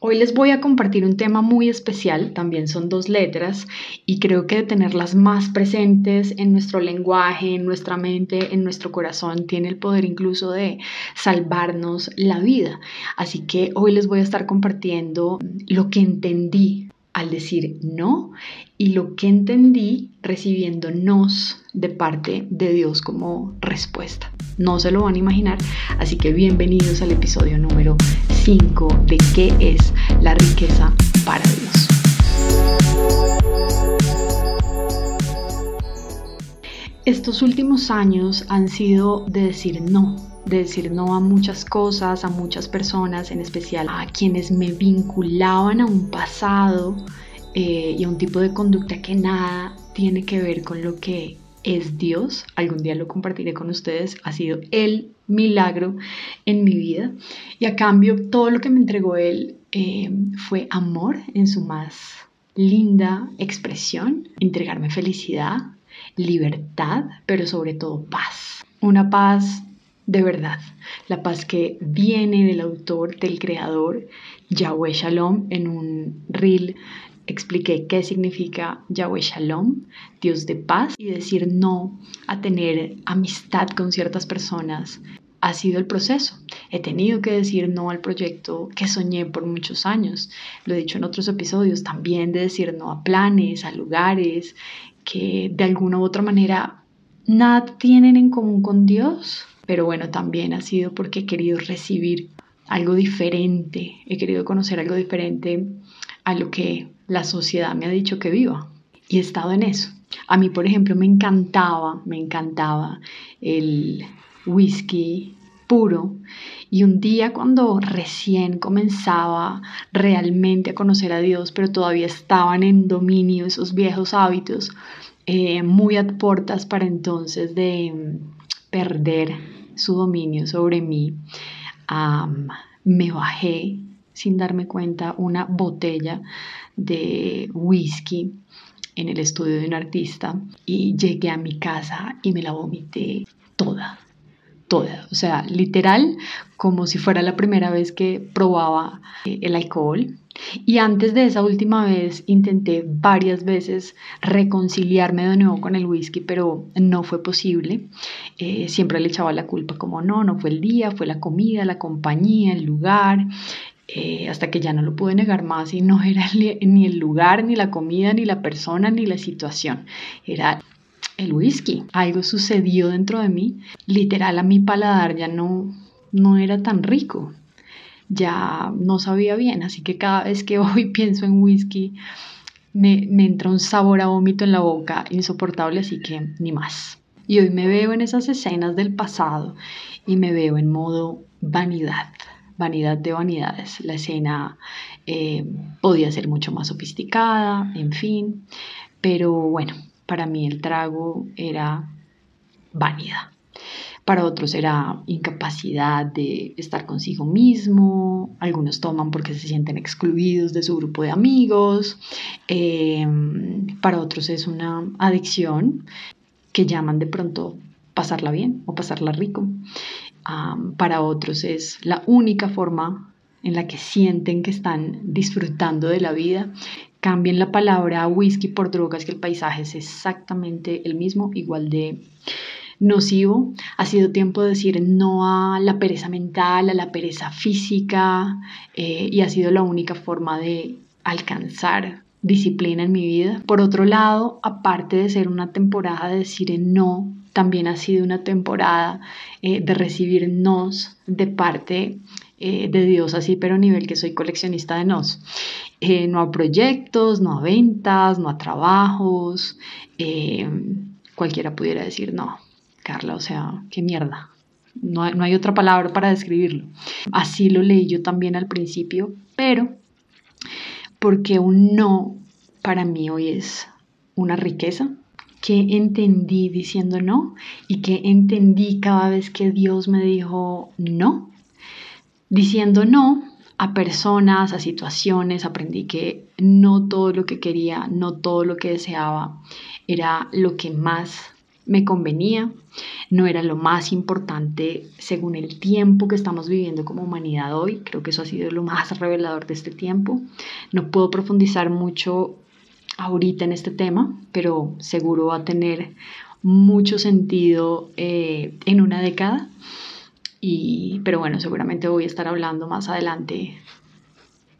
Hoy les voy a compartir un tema muy especial, también son dos letras, y creo que tenerlas más presentes en nuestro lenguaje, en nuestra mente, en nuestro corazón, tiene el poder incluso de salvarnos la vida. Así que hoy les voy a estar compartiendo lo que entendí al decir no y lo que entendí recibiendo nos de parte de Dios como respuesta. No se lo van a imaginar, así que bienvenidos al episodio número 5 de qué es la riqueza para Dios. Estos últimos años han sido de decir no, de decir no a muchas cosas, a muchas personas, en especial a quienes me vinculaban a un pasado eh, y a un tipo de conducta que nada tiene que ver con lo que es Dios. Algún día lo compartiré con ustedes. Ha sido el milagro en mi vida. Y a cambio, todo lo que me entregó Él eh, fue amor en su más linda expresión, entregarme felicidad, libertad, pero sobre todo paz. Una paz de verdad, la paz que viene del autor, del creador, Yahweh Shalom, en un reel expliqué qué significa Yahweh Shalom, Dios de paz, y decir no a tener amistad con ciertas personas ha sido el proceso. He tenido que decir no al proyecto que soñé por muchos años. Lo he dicho en otros episodios también de decir no a planes, a lugares que de alguna u otra manera nada tienen en común con Dios. Pero bueno, también ha sido porque he querido recibir algo diferente, he querido conocer algo diferente a lo que la sociedad me ha dicho que viva. Y he estado en eso. A mí, por ejemplo, me encantaba, me encantaba el whisky puro. Y un día cuando recién comenzaba realmente a conocer a Dios, pero todavía estaban en dominio esos viejos hábitos, eh, muy a portas para entonces de mm, perder su dominio sobre mí, me bajé sin darme cuenta una botella de whisky en el estudio de un artista y llegué a mi casa y me la vomité toda, toda. O sea, literal, como si fuera la primera vez que probaba eh, el alcohol. Y antes de esa última vez intenté varias veces reconciliarme de nuevo con el whisky, pero no fue posible. Eh, siempre le echaba la culpa como no, no fue el día, fue la comida, la compañía, el lugar. Eh, hasta que ya no lo pude negar más y no era ni el lugar, ni la comida, ni la persona, ni la situación. Era el whisky. Algo sucedió dentro de mí. Literal, a mi paladar ya no, no era tan rico. Ya no sabía bien. Así que cada vez que hoy pienso en whisky, me, me entra un sabor a vómito en la boca insoportable, así que ni más. Y hoy me veo en esas escenas del pasado y me veo en modo vanidad vanidad de vanidades. La escena eh, podía ser mucho más sofisticada, en fin, pero bueno, para mí el trago era vanidad. Para otros era incapacidad de estar consigo mismo, algunos toman porque se sienten excluidos de su grupo de amigos, eh, para otros es una adicción que llaman de pronto pasarla bien o pasarla rico para otros es la única forma en la que sienten que están disfrutando de la vida. Cambien la palabra whisky por drogas, que el paisaje es exactamente el mismo, igual de nocivo. Ha sido tiempo de decir no a la pereza mental, a la pereza física, eh, y ha sido la única forma de alcanzar disciplina en mi vida. Por otro lado, aparte de ser una temporada de decir no también ha sido una temporada eh, de recibir nos de parte eh, de Dios, así, pero a nivel que soy coleccionista de nos. No a proyectos, no a ventas, no a trabajos. cualquiera pudiera decir, no, Carla, o sea, qué mierda. No no hay otra palabra para describirlo. Así lo leí yo también al principio, pero porque un no para mí hoy es una riqueza, que entendí diciendo no y que entendí cada vez que Dios me dijo no. Diciendo no a personas, a situaciones, aprendí que no todo lo que quería, no todo lo que deseaba era lo que más me convenía, no era lo más importante según el tiempo que estamos viviendo como humanidad hoy. Creo que eso ha sido lo más revelador de este tiempo. No puedo profundizar mucho ahorita en este tema, pero seguro va a tener mucho sentido eh, en una década. Y, pero bueno, seguramente voy a estar hablando más adelante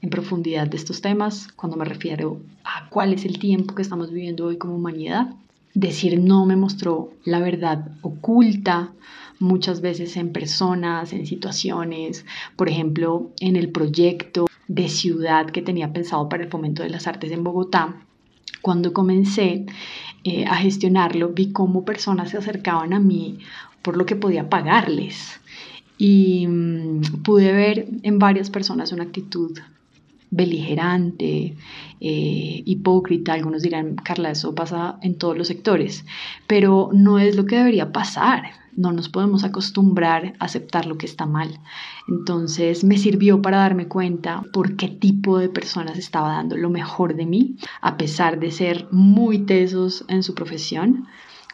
en profundidad de estos temas cuando me refiero a cuál es el tiempo que estamos viviendo hoy como humanidad. Decir no me mostró la verdad oculta muchas veces en personas, en situaciones, por ejemplo, en el proyecto de ciudad que tenía pensado para el fomento de las artes en Bogotá. Cuando comencé eh, a gestionarlo, vi cómo personas se acercaban a mí por lo que podía pagarles. Y mm, pude ver en varias personas una actitud beligerante, eh, hipócrita. Algunos dirán, Carla, eso pasa en todos los sectores, pero no es lo que debería pasar. No nos podemos acostumbrar a aceptar lo que está mal. Entonces me sirvió para darme cuenta por qué tipo de personas estaba dando lo mejor de mí, a pesar de ser muy tesos en su profesión.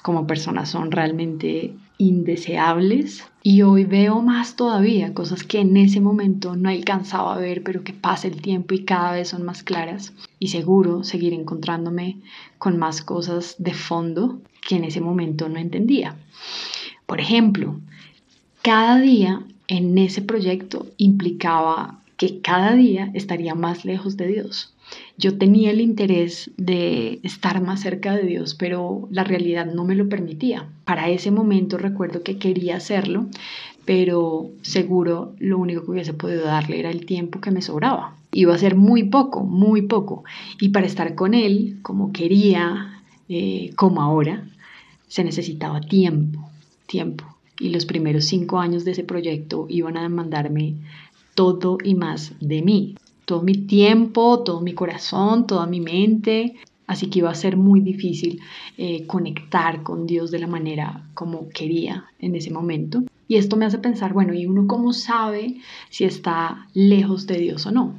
Como personas son realmente indeseables y hoy veo más todavía cosas que en ese momento no alcanzaba a ver pero que pasa el tiempo y cada vez son más claras y seguro seguir encontrándome con más cosas de fondo que en ese momento no entendía. Por ejemplo, cada día en ese proyecto implicaba que cada día estaría más lejos de Dios. Yo tenía el interés de estar más cerca de Dios, pero la realidad no me lo permitía. Para ese momento recuerdo que quería hacerlo, pero seguro lo único que hubiese podido darle era el tiempo que me sobraba. Iba a ser muy poco, muy poco. Y para estar con Él, como quería, eh, como ahora, se necesitaba tiempo, tiempo. Y los primeros cinco años de ese proyecto iban a demandarme todo y más de mí todo mi tiempo, todo mi corazón, toda mi mente. Así que iba a ser muy difícil eh, conectar con Dios de la manera como quería en ese momento. Y esto me hace pensar, bueno, ¿y uno cómo sabe si está lejos de Dios o no?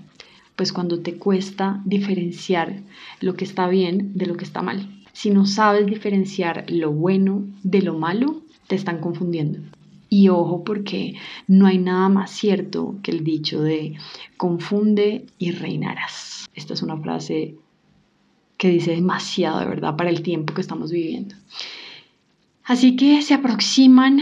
Pues cuando te cuesta diferenciar lo que está bien de lo que está mal. Si no sabes diferenciar lo bueno de lo malo, te están confundiendo. Y ojo porque no hay nada más cierto que el dicho de confunde y reinarás. Esta es una frase que dice demasiado de verdad para el tiempo que estamos viviendo. Así que se aproximan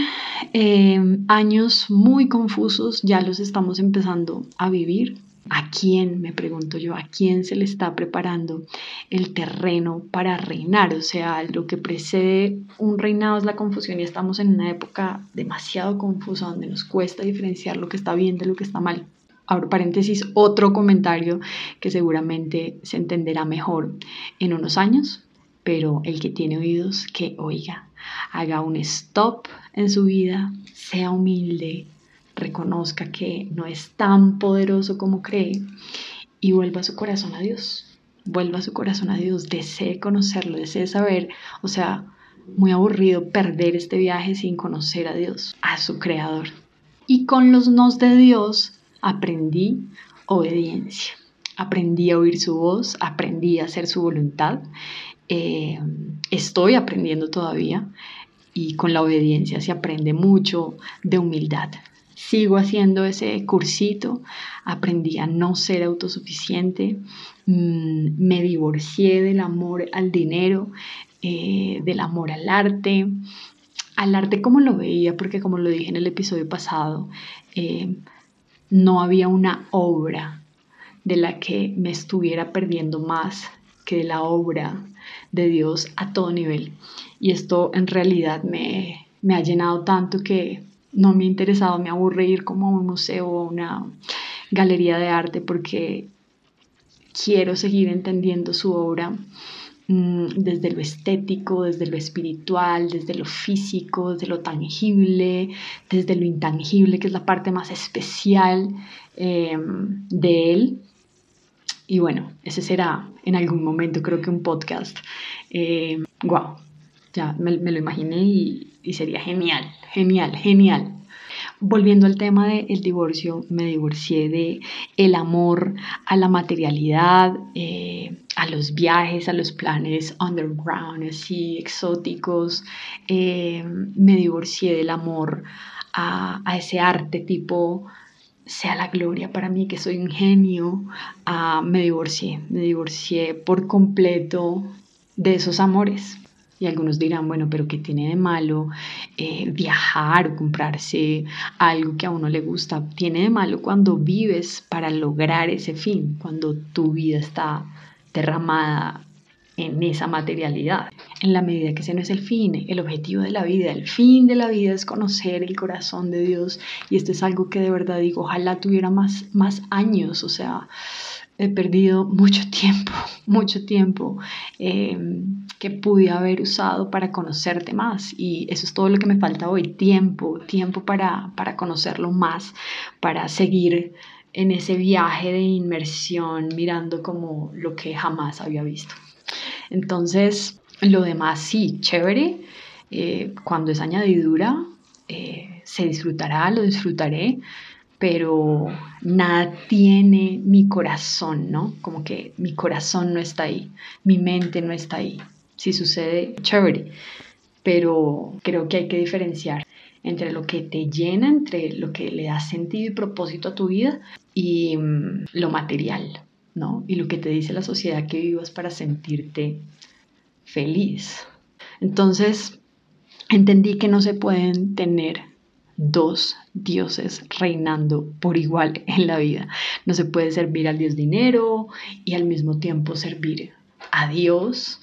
eh, años muy confusos, ya los estamos empezando a vivir. ¿A quién, me pregunto yo, a quién se le está preparando el terreno para reinar? O sea, lo que precede un reinado es la confusión y estamos en una época demasiado confusa donde nos cuesta diferenciar lo que está bien de lo que está mal. Abro paréntesis, otro comentario que seguramente se entenderá mejor en unos años, pero el que tiene oídos, que oiga, haga un stop en su vida, sea humilde, reconozca que no es tan poderoso como cree y vuelva su corazón a Dios. Vuelva su corazón a Dios, desee conocerlo, desee saber, o sea, muy aburrido perder este viaje sin conocer a Dios, a su creador. Y con los nos de Dios aprendí obediencia. Aprendí a oír su voz, aprendí a hacer su voluntad. Eh, estoy aprendiendo todavía y con la obediencia se aprende mucho de humildad, sigo haciendo ese cursito, aprendí a no ser autosuficiente, mm, me divorcié del amor al dinero, eh, del amor al arte, al arte como lo veía, porque como lo dije en el episodio pasado, eh, no había una obra de la que me estuviera perdiendo más que de la obra de Dios a todo nivel. Y esto en realidad me, me ha llenado tanto que no me ha interesado, me aburre ir como a un museo o a una galería de arte porque quiero seguir entendiendo su obra mm, desde lo estético, desde lo espiritual, desde lo físico, desde lo tangible, desde lo intangible, que es la parte más especial em, de él. Y bueno, ese será en algún momento creo que un podcast. Eh, wow, ya me, lo imaginé y, sería genial, genial, genial. Volviendo al tema del divorcio, me divorcié de el amor a la materialidad, eh, a los viajes, a los planes underground, así exóticos. Eh, me divorcié del amor a, ese arte tipo sea la gloria para mí que soy un genio, ah, me divorcié, me divorcié por completo de esos amores. Y algunos dirán, bueno, pero ¿qué tiene de malo eh, viajar o comprarse algo que a uno le gusta? Tiene de malo cuando vives para lograr ese fin, cuando tu vida está derramada en esa materialidad. En la medida que ese no es el fin, el objetivo de la vida, el fin de la vida es conocer el corazón de Dios y esto es algo que de verdad digo, ojalá tuviera más, más años, o sea, he perdido mucho tiempo, mucho tiempo em, que pude haber usado para conocerte más. Y eso es todo lo que me falta hoy, tiempo, tiempo para, para conocerlo más, para seguir en ese viaje de inmersión mirando como lo que jamás había visto. Entonces, lo demás sí, chévere. Eh, cuando es añadidura, eh, se disfrutará, lo disfrutaré, pero nada tiene mi corazón, ¿no? Como que mi corazón no está ahí, mi mente no está ahí. Si sucede, chévere, pero creo que hay que diferenciar entre lo que te llena, entre lo que le da sentido y propósito a tu vida y mm, lo material, ¿no? Y lo que te dice la sociedad que vivas para sentirte feliz. Entonces, entendí que no se pueden tener dos dioses reinando por igual en la vida. No se puede servir al dios dinero y al mismo tiempo servir a Dios.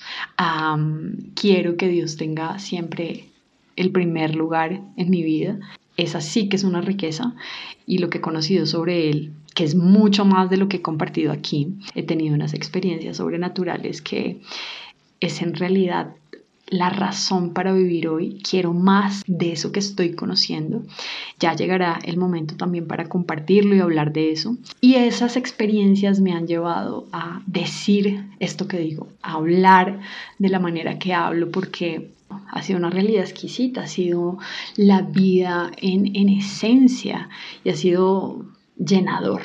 quiero que Dios tenga siempre el primer lugar en mi vida. Esa sí que es una riqueza y lo que he conocido sobre él, que es mucho más de lo que he compartido aquí, he tenido unas experiencias sobrenaturales que es en realidad la razón para vivir hoy, quiero más de eso que estoy conociendo. Ya llegará el momento también para compartirlo y hablar de eso. Y esas experiencias me han llevado a decir esto que digo, a hablar de la manera que hablo, porque ha sido una realidad exquisita, ha sido la vida en, en esencia y ha sido llenador,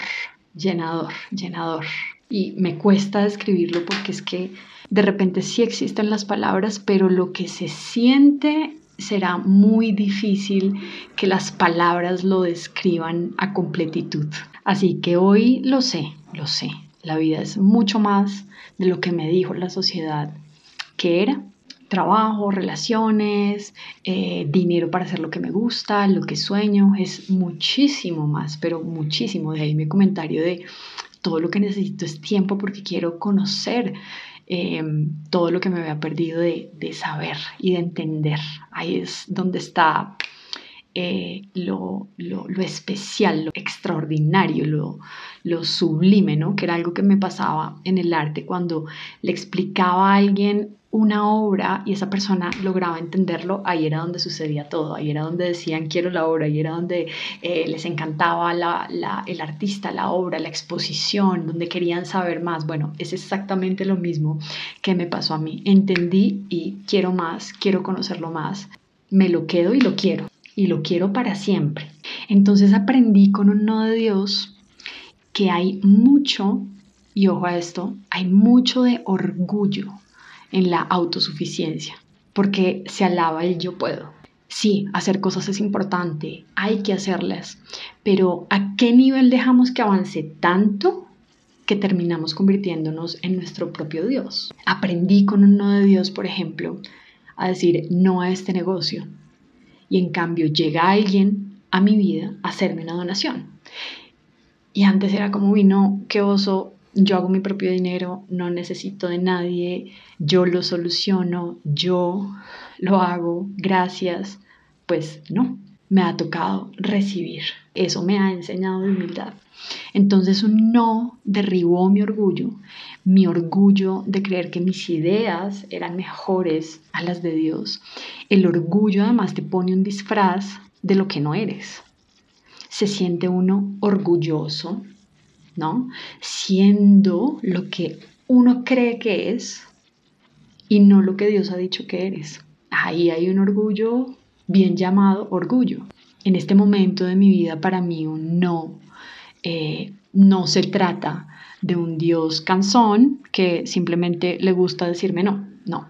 llenador, llenador. Y me cuesta describirlo porque es que de repente sí existen las palabras, pero lo que se siente será muy difícil que las palabras lo describan a completitud. Así que hoy lo sé, lo sé. La vida es mucho más de lo que me dijo la sociedad que era. Trabajo, relaciones, eh, dinero para hacer lo que me gusta, lo que sueño, es muchísimo más, pero muchísimo. De ahí mi comentario de todo lo que necesito es tiempo porque quiero conocer Em, todo lo que me había perdido de, saber y de entender. Ahí es donde está eh, lo, especial, lo extraordinario, lo, lo sublime, ¿no? Que era algo que me pasaba en el arte cuando le explicaba a alguien una obra y esa persona lograba entenderlo, ahí era donde sucedía todo, ahí era donde decían quiero la obra, ahí era donde eh, les encantaba el artista, la obra, la exposición, donde querían saber más. Bueno, es exactamente lo mismo que me pasó a mí. Entendí y quiero más, quiero conocerlo más, me lo quedo y lo quiero, y lo quiero para siempre. Entonces aprendí con un no de Dios que hay mucho, y ojo a esto, hay mucho de orgullo en la autosuficiencia, porque se alaba el yo puedo. Sí, hacer cosas es importante, hay que hacerlas, pero ¿a qué nivel dejamos que avance tanto que terminamos convirtiéndonos en nuestro propio Dios? Aprendí con un no de Dios, por ejemplo, a decir no a este negocio y en cambio llega alguien a mi vida a hacerme una donación. Y antes era como, vino, qué oso, yo hago mi propio dinero, no necesito de nadie, yo lo soluciono, yo lo hago, gracias. Pues no, me ha tocado recibir. Eso me ha enseñado humildad. Entonces un no derribó mi orgullo, mi orgullo de creer que mis ideas eran mejores a las de Dios. El orgullo además te pone un disfraz de lo que no eres. Se siente uno orgulloso ¿no? Siendo lo que uno cree que es y no lo que Dios ha dicho que eres. Ahí hay un orgullo bien llamado orgullo. En este momento de mi vida, para mí, un no, eh, no se trata de un Dios cansón que simplemente le gusta decirme no, no.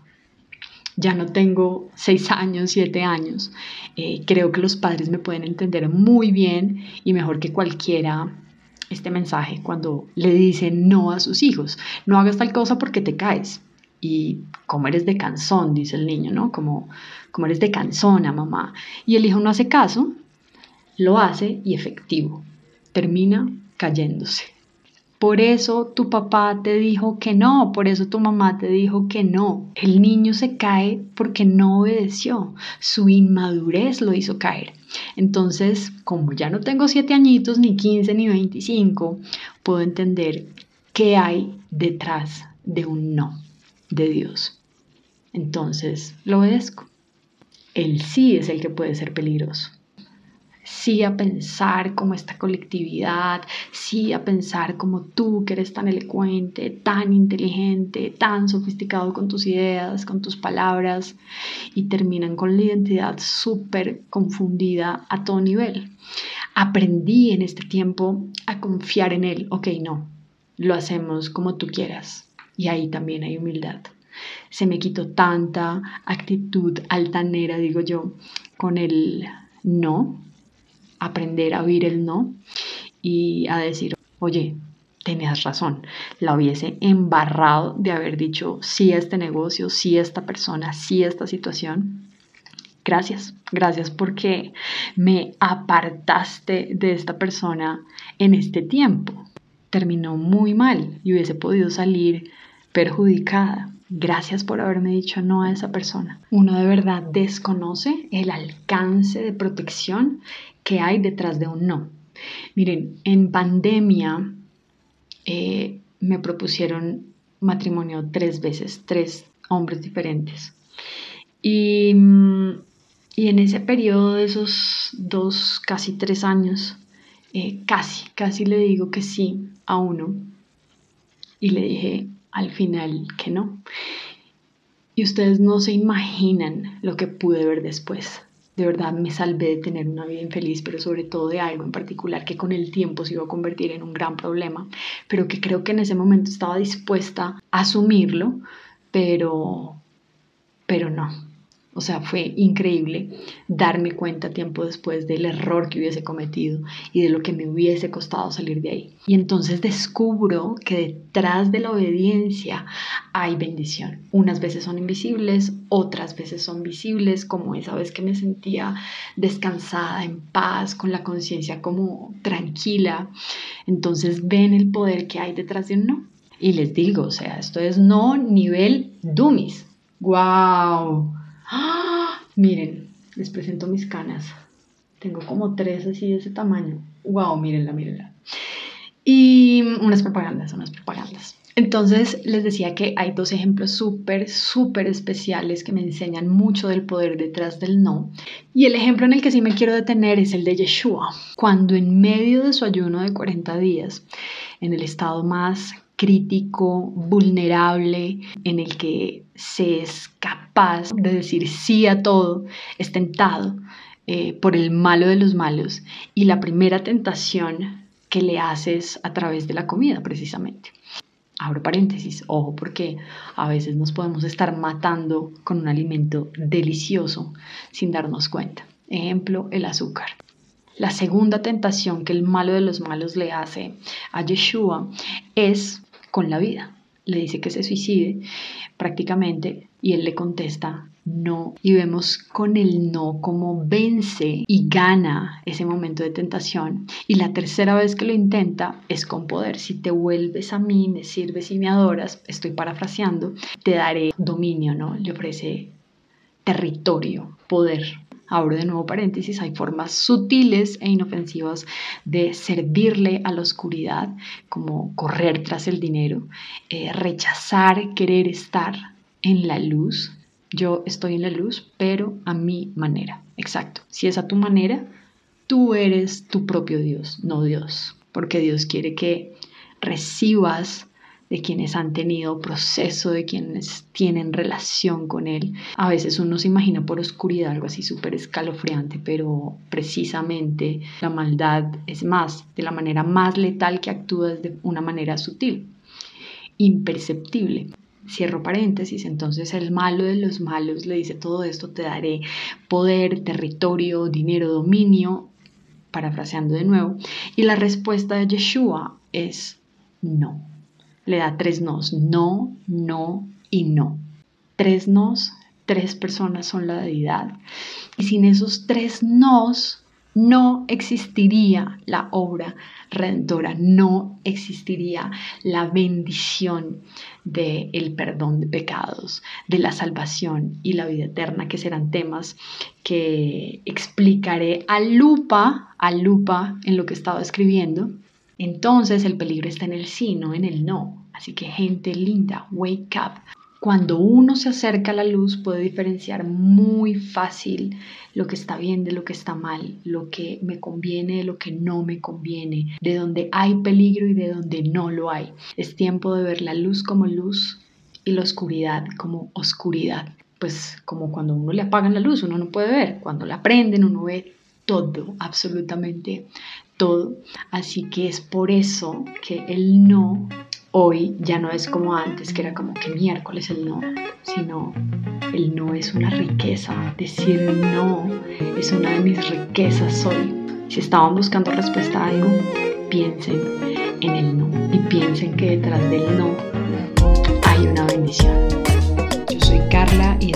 Ya no tengo seis años, siete años. Eh, creo que los padres me pueden entender muy bien y mejor que cualquiera este mensaje cuando le dicen no a sus hijos. No hagas tal cosa porque te caes. Y como eres de cansón, dice el niño, ¿no? Como, como eres de cansona, mamá. Y el hijo no hace caso, lo hace y efectivo. Termina cayéndose. Por eso tu papá te dijo que no, por eso tu mamá te dijo que no. El niño se cae porque no obedeció. Su inmadurez lo hizo caer. Entonces, como ya no tengo siete añitos, ni 15, ni 25, puedo entender qué hay detrás de un no de Dios. Entonces, lo obedezco. El sí es el que puede ser peligroso sí a pensar como esta colectividad, sí a pensar como tú que eres tan elocuente, tan inteligente, tan sofisticado con tus ideas, con tus palabras, y terminan con la identidad súper confundida a todo nivel. Aprendí en este tiempo a confiar en él, ok, no, lo hacemos como tú quieras, y ahí también hay humildad. Se me quitó tanta actitud altanera, digo yo, con el no, aprender a oír el no y a decir, oye, tenías razón, la hubiese embarrado de haber dicho sí a este negocio, sí a esta persona, sí a esta situación. Gracias, gracias porque me apartaste de esta persona en este tiempo. Terminó muy mal y hubiese podido salir perjudicada. Gracias por haberme dicho no a esa persona. Uno de verdad desconoce el alcance de protección que hay detrás de un no. Miren, en pandemia eh, me propusieron matrimonio tres veces, tres hombres diferentes. Y, y, en ese periodo de esos dos, casi tres años, eh, casi, casi le digo que sí a uno. Y le dije al final que no. Y ustedes no se imaginan lo que pude ver después de verdad me salvé de tener una vida infeliz, pero sobre todo de algo en particular que con el tiempo se iba a convertir en un gran problema, pero que creo que en ese momento estaba dispuesta a asumirlo, pero, pero no, o sea, fue increíble darme cuenta tiempo después del error que hubiese cometido y de lo que me hubiese costado salir de ahí. Y entonces descubro que detrás de la obediencia hay bendición. Unas veces son invisibles, otras veces son visibles, como esa vez que me sentía descansada, en paz, con la conciencia como tranquila. Entonces ven el poder que hay detrás de un no. Y les digo, o sea, esto es no nivel dummies. ¡Wow! ¡Ah! Miren, les presento mis canas. Tengo como tres así de ese tamaño. ¡Wow! Mírenla, mírenla. Y unas propagandas, unas propagandas. Entonces les decía que hay dos ejemplos súper, súper especiales que me enseñan mucho del poder detrás del no. Y el ejemplo en el que sí me quiero detener es el de Yeshua, cuando en medio de su ayuno de 40 días, en el estado más crítico, vulnerable, en el que se es capaz de decir sí a todo, es tentado eh, por el malo de los malos y la primera tentación que le haces a través de la comida precisamente. Abro paréntesis, ojo, porque a veces nos podemos estar matando con un alimento delicioso sin darnos cuenta. Ejemplo, el azúcar. La segunda tentación que el malo de los malos le hace a Yeshua es con la vida. Le dice que se suicide prácticamente y él le contesta no. Y vemos con el no como vence y gana ese momento de tentación. Y la tercera vez que lo intenta es con poder. Si te vuelves a mí, me sirves y me adoras, estoy parafraseando, te daré dominio, ¿no? Le ofrece territorio, poder abro de nuevo paréntesis, hay formas sutiles e inofensivas de servirle a la oscuridad, como correr tras el dinero, eh, rechazar querer estar en la luz. Yo estoy en la luz, pero a mi manera. Exacto. Si es a tu manera, tú eres tu propio Dios, no Dios, porque Dios quiere que recibas de quienes han tenido proceso, de quienes tienen relación con Él. A veces uno se imagina por oscuridad algo así súper escalofriante, pero precisamente la maldad es más, de la manera más letal que actúa de una manera sutil, imperceptible. Cierro paréntesis, entonces el malo de los malos le dice todo esto, te daré poder, territorio, dinero, dominio, parafraseando de nuevo, y la respuesta de Yeshua es no le da tres nos, no, no y no. Tres nos, tres personas son la deidad. Y sin esos tres nos, no existiría la obra redentora, no existiría la bendición del el perdón de pecados, de la salvación y la vida eterna, que serán temas que explicaré a lupa, a lupa en lo que estaba escribiendo entonces el peligro está en el sí, no en el no. Así que gente linda, wake up. Cuando uno se acerca a la luz puede diferenciar muy fácil lo que está bien de lo que está mal, lo que me conviene de lo que no me conviene, de donde hay peligro y de donde no lo hay. Es tiempo de ver la luz como luz y la oscuridad como oscuridad. Pues como cuando uno le apagan la luz, uno no puede ver. Cuando la prenden, uno ve todo, absolutamente todo. Así que es por eso que el no hoy ya no es como antes, que era como que miércoles el no, sino el no es una riqueza. Decir no es una de mis riquezas hoy. Si estaban buscando respuesta a algo, piensen en el no y piensen que detrás del no hay una bendición. Yo soy Carla y